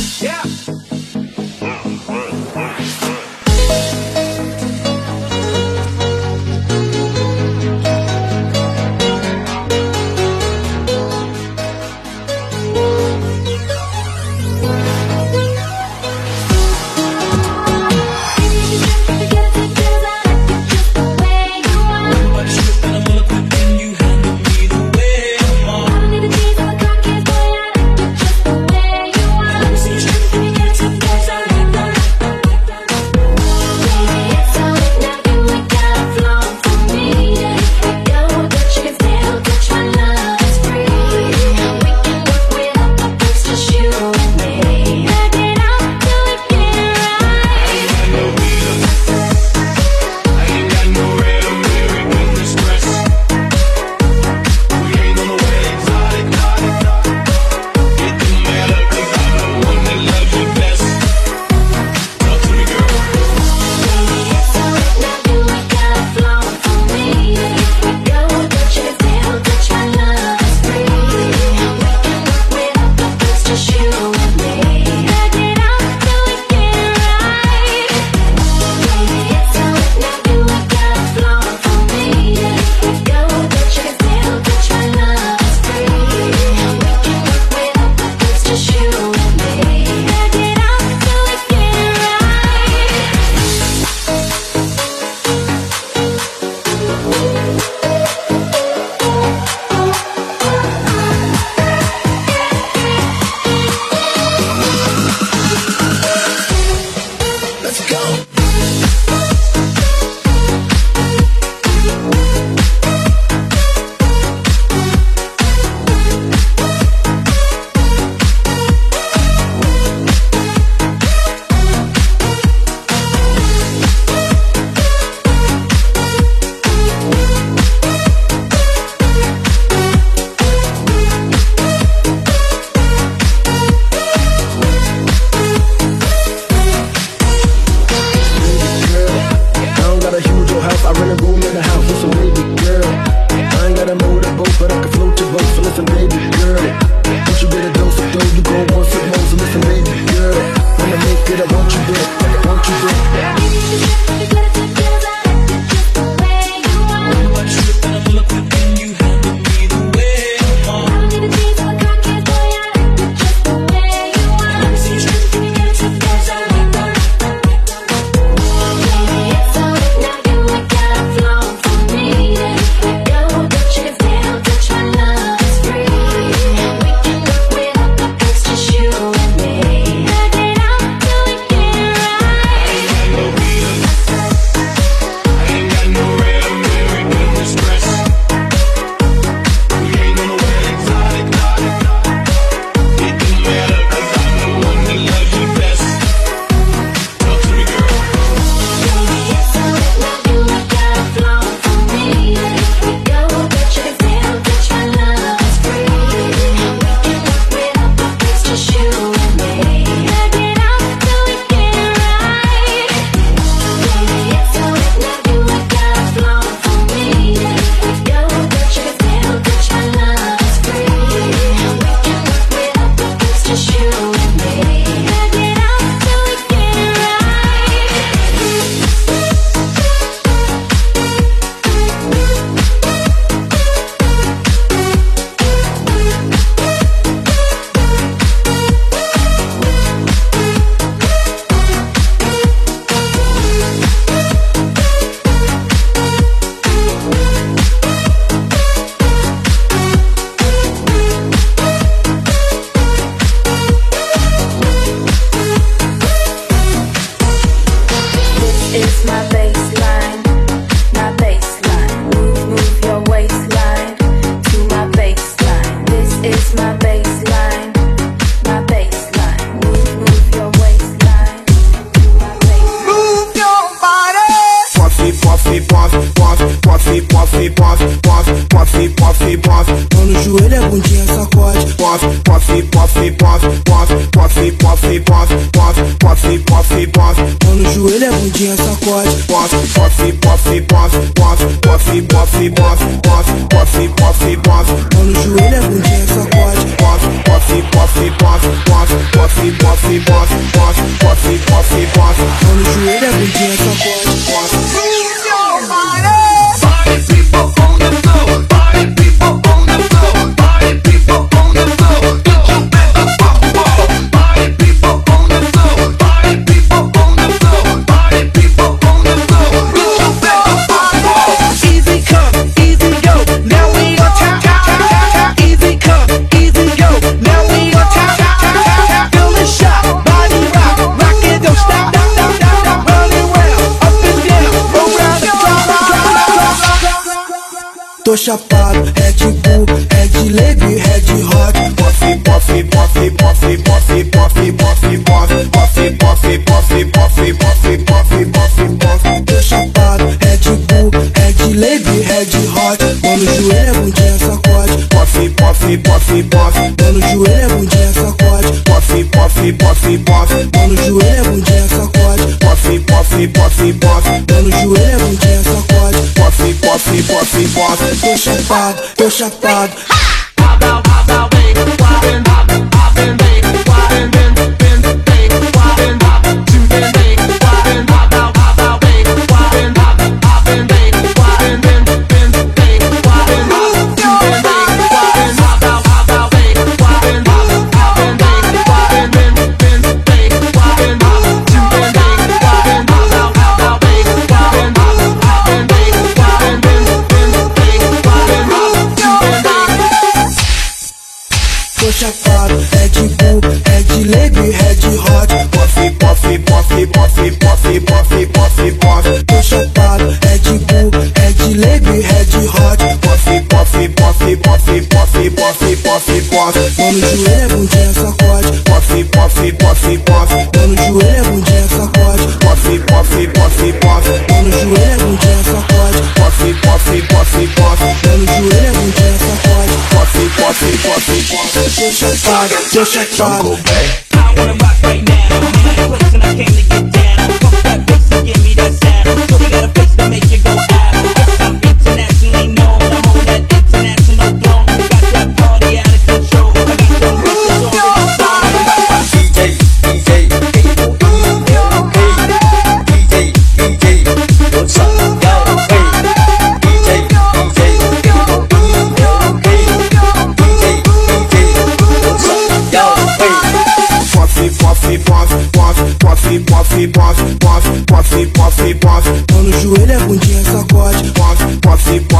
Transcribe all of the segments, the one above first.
puff, tô chapado, é tipo se importa, tô chapado, tô chapado. Ha! I've been, I've been, I've been, I've been, I've been, I've been. no joelho, é bundinha, sacode. No joelho, é bundinha, sacode. No joelho, é bundinha, sacode. No joelho, é bundinha, sacode. Deixa eu deixa eu.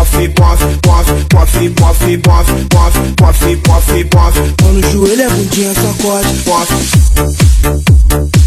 pof, pof, pof, pof, pof, pof, pof, pof, pof, pof. Mano, joelho é bundinha, sacode, pof.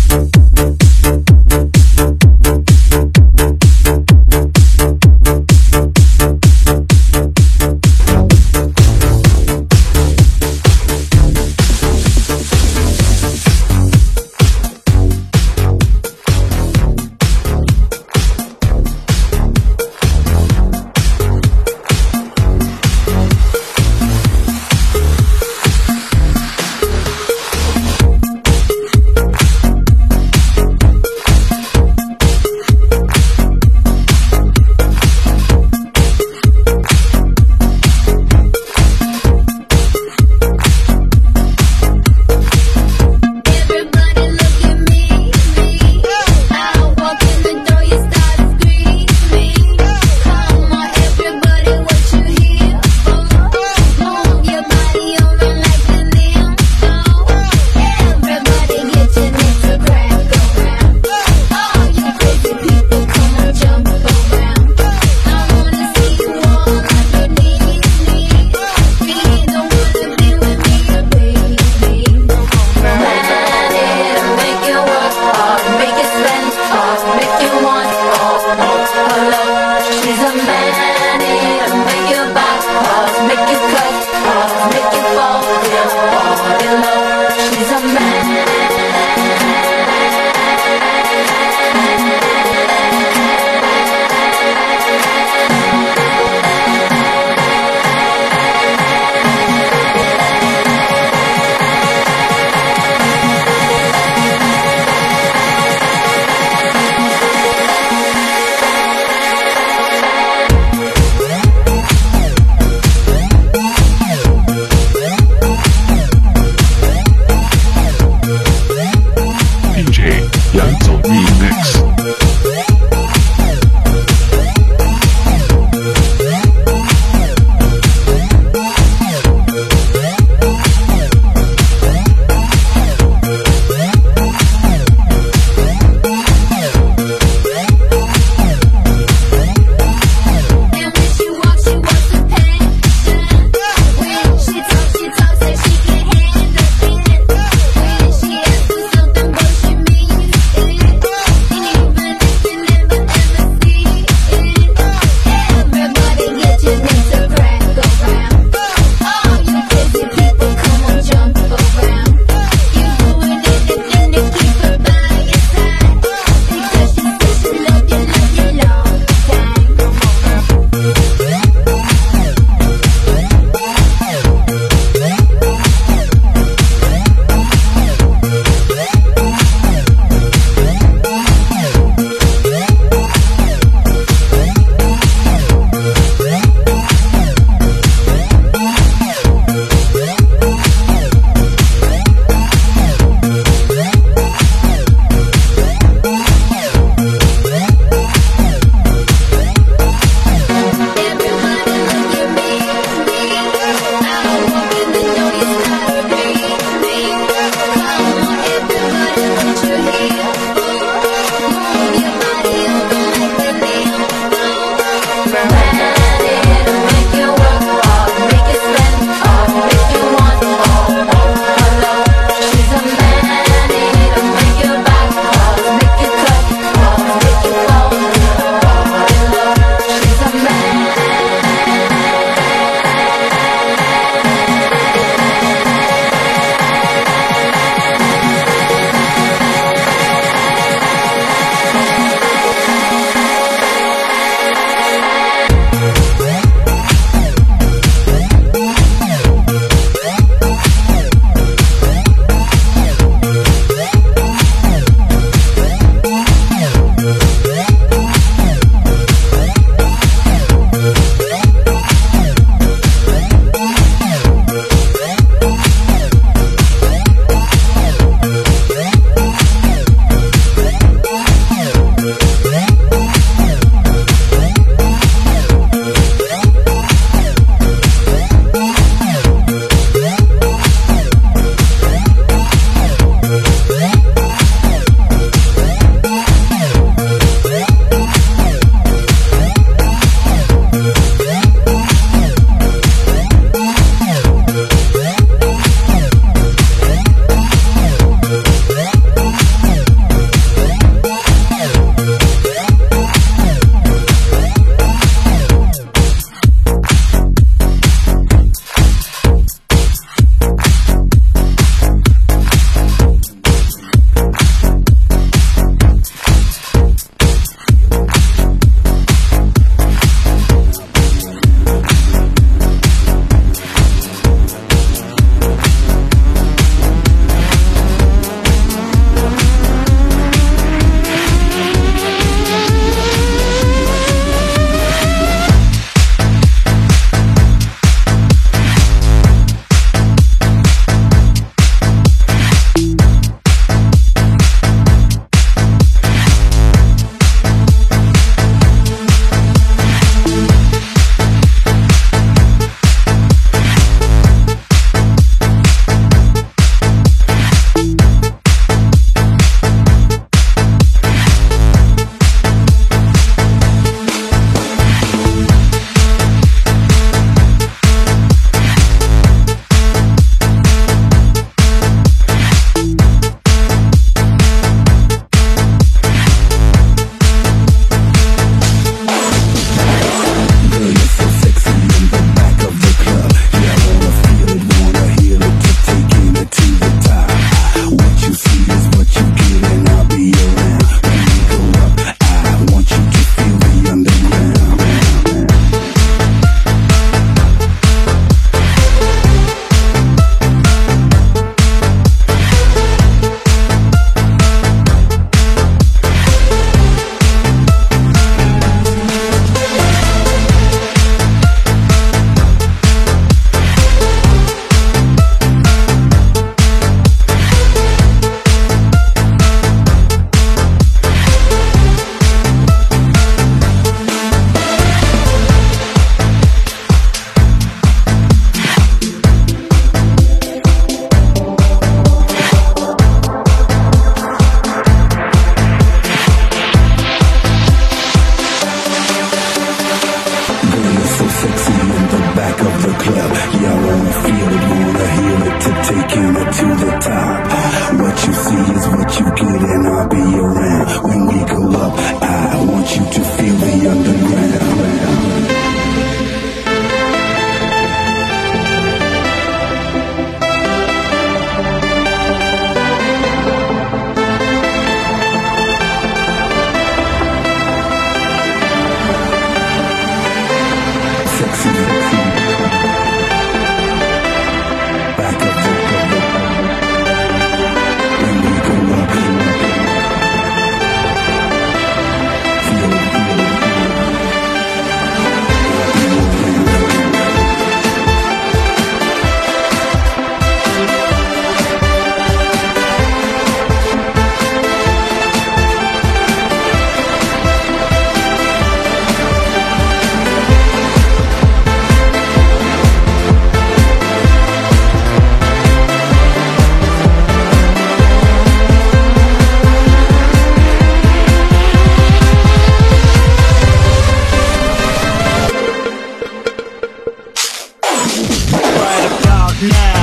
now.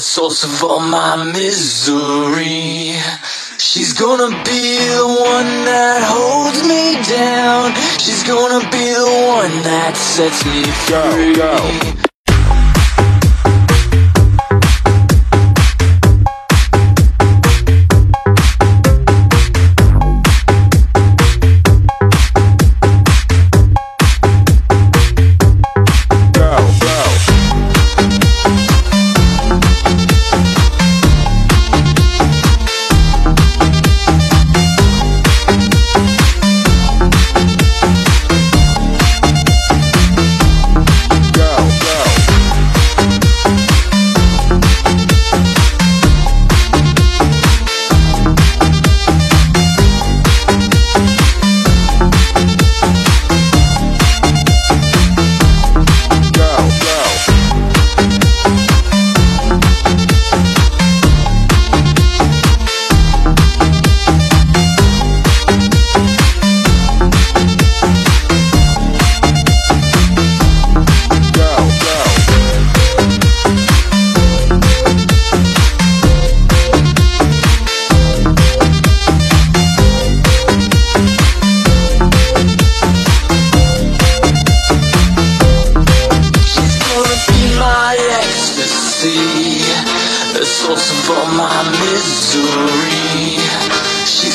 Source of all my misery. She's gonna be the one that holds me down. She's gonna be the one that sets me free. She's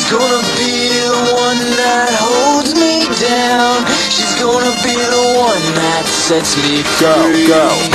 She's gonna be the one that holds me down. She's gonna be the one that sets me free. Go, go.